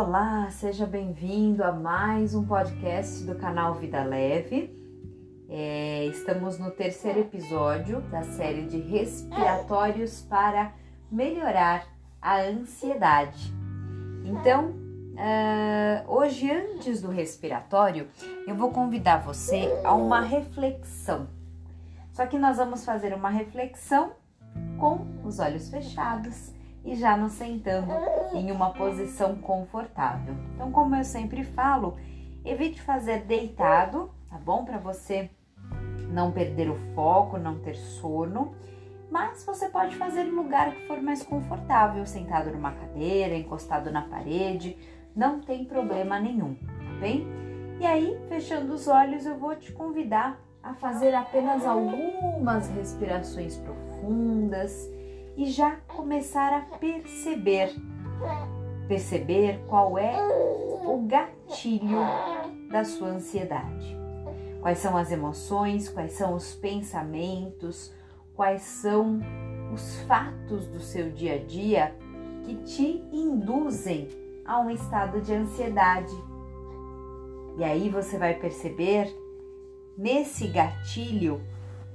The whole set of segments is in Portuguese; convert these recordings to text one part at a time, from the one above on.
Olá, seja bem-vindo a mais um podcast do canal Vida Leve. É, estamos no terceiro episódio da série de respiratórios para melhorar a ansiedade. Então, uh, hoje, antes do respiratório, eu vou convidar você a uma reflexão. Só que nós vamos fazer uma reflexão com os olhos fechados e já nos sentando em uma posição confortável. Então, como eu sempre falo, evite fazer deitado, tá bom? Para você não perder o foco, não ter sono. Mas você pode fazer em lugar que for mais confortável, sentado numa cadeira, encostado na parede, não tem problema nenhum, tá bem? E aí, fechando os olhos, eu vou te convidar a fazer apenas algumas respirações profundas e já começar a perceber, perceber qual é o gatilho da sua ansiedade. Quais são as emoções, quais são os pensamentos, quais são os fatos do seu dia a dia que te induzem a um estado de ansiedade. E aí você vai perceber nesse gatilho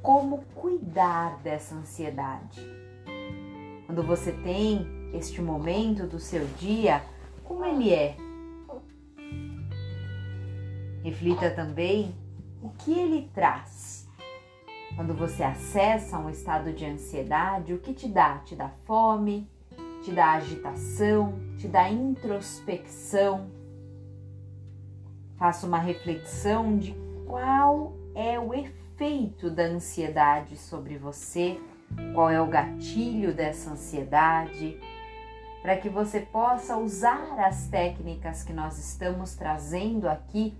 como cuidar dessa ansiedade quando você tem este momento do seu dia, como ele é? Reflita também o que ele traz. Quando você acessa um estado de ansiedade, o que te dá? Te dá fome, te dá agitação, te dá introspecção. Faça uma reflexão de qual é o efeito da ansiedade sobre você qual é o gatilho dessa ansiedade, para que você possa usar as técnicas que nós estamos trazendo aqui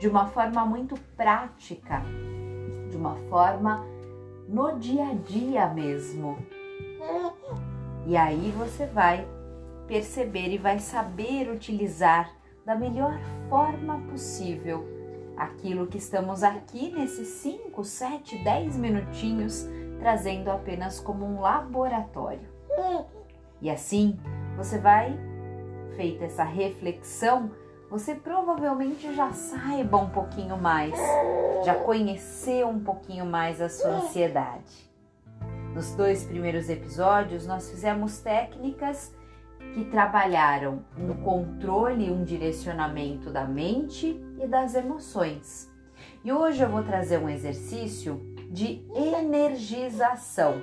de uma forma muito prática, de uma forma no dia a dia mesmo. E aí você vai perceber e vai saber utilizar da melhor forma possível aquilo que estamos aqui nesses 5, 7, 10 minutinhos trazendo apenas como um laboratório. E assim, você vai, feita essa reflexão, você provavelmente já saiba um pouquinho mais, já conheceu um pouquinho mais a sua ansiedade. Nos dois primeiros episódios, nós fizemos técnicas que trabalharam um controle, um direcionamento da mente e das emoções. E hoje eu vou trazer um exercício de energização.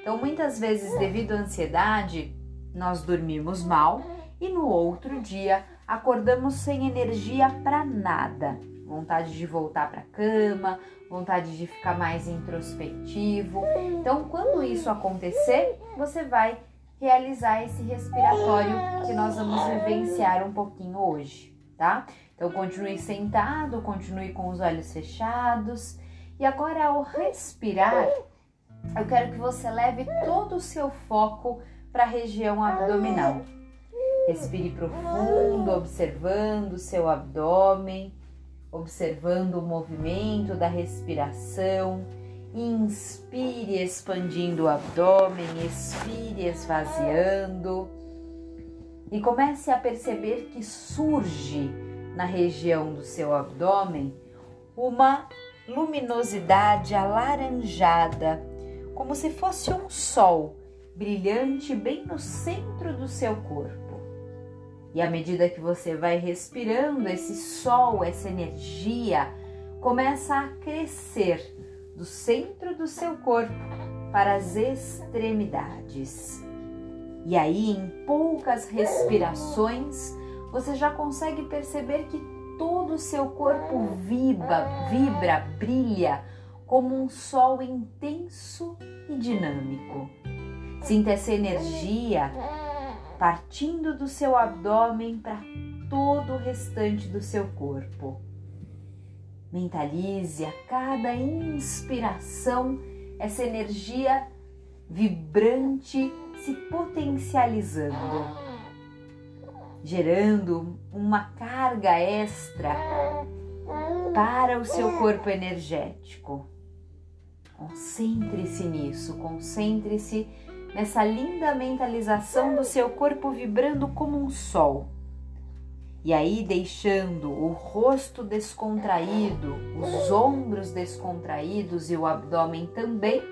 Então, muitas vezes, devido à ansiedade, nós dormimos mal e no outro dia acordamos sem energia para nada. Vontade de voltar para a cama, vontade de ficar mais introspectivo. Então, quando isso acontecer, você vai realizar esse respiratório que nós vamos vivenciar um pouquinho hoje, tá? Então, continue sentado, continue com os olhos fechados e agora, ao respirar, eu quero que você leve todo o seu foco para a região abdominal. Respire profundo, observando o seu abdômen, observando o movimento da respiração. Inspire expandindo o abdômen, expire esvaziando. E comece a perceber que surge na região do seu abdômen uma luminosidade alaranjada, como se fosse um sol brilhante bem no centro do seu corpo. E à medida que você vai respirando, esse sol, essa energia começa a crescer do centro do seu corpo para as extremidades. E aí, em poucas respirações, você já consegue perceber que todo o seu corpo vibra, vibra, brilha como um sol intenso e dinâmico. Sinta essa energia partindo do seu abdômen para todo o restante do seu corpo. Mentalize a cada inspiração essa energia vibrante se potencializando gerando uma carga extra para o seu corpo energético. Concentre-se nisso, concentre-se nessa linda mentalização do seu corpo vibrando como um sol, E aí, deixando o rosto descontraído, os ombros descontraídos e o abdômen também,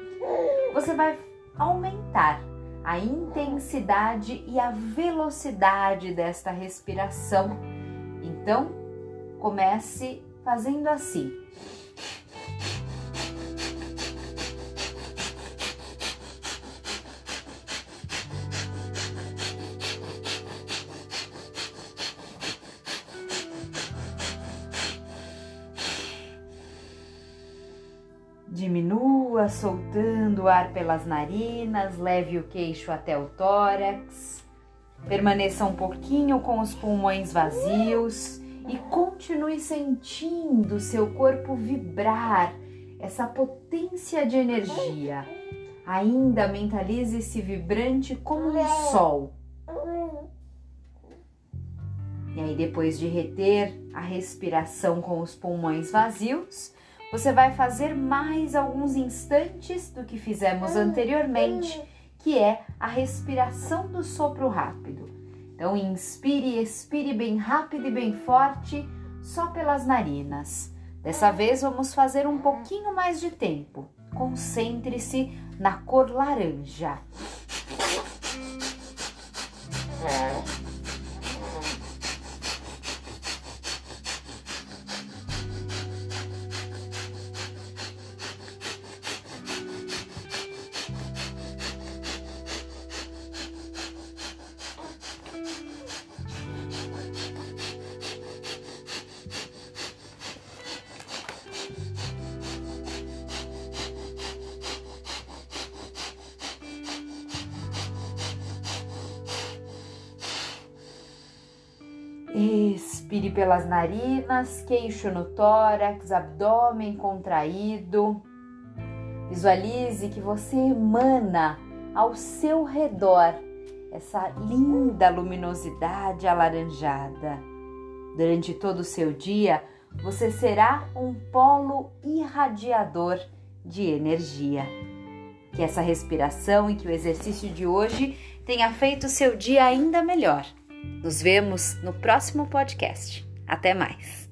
você vai aumentar a intensidade e a velocidade desta respiração. Então, comece fazendo assim. Diminua soltando o ar pelas narinas, leve o queixo até o tórax. Permaneça um pouquinho com os pulmões vazios e continue sentindo seu corpo vibrar, essa potência de energia. Ainda mentalize-se vibrante como um sol. E aí, depois de reter a respiração com os pulmões vazios, você vai fazer mais alguns instantes do que fizemos anteriormente, que é a respiração do sopro rápido. Então, inspire e expire bem rápido e bem forte, só pelas narinas. Dessa vez, vamos fazer um pouquinho mais de tempo. Concentre-se na cor laranja. Expire pelas narinas, queixo no tórax, abdômen contraído. Visualize que você emana ao seu redor essa linda luminosidade alaranjada. Durante todo o seu dia, você será um polo irradiador de energia. Que essa respiração e que o exercício de hoje tenha feito seu dia ainda melhor. Nos vemos no próximo podcast. Até mais!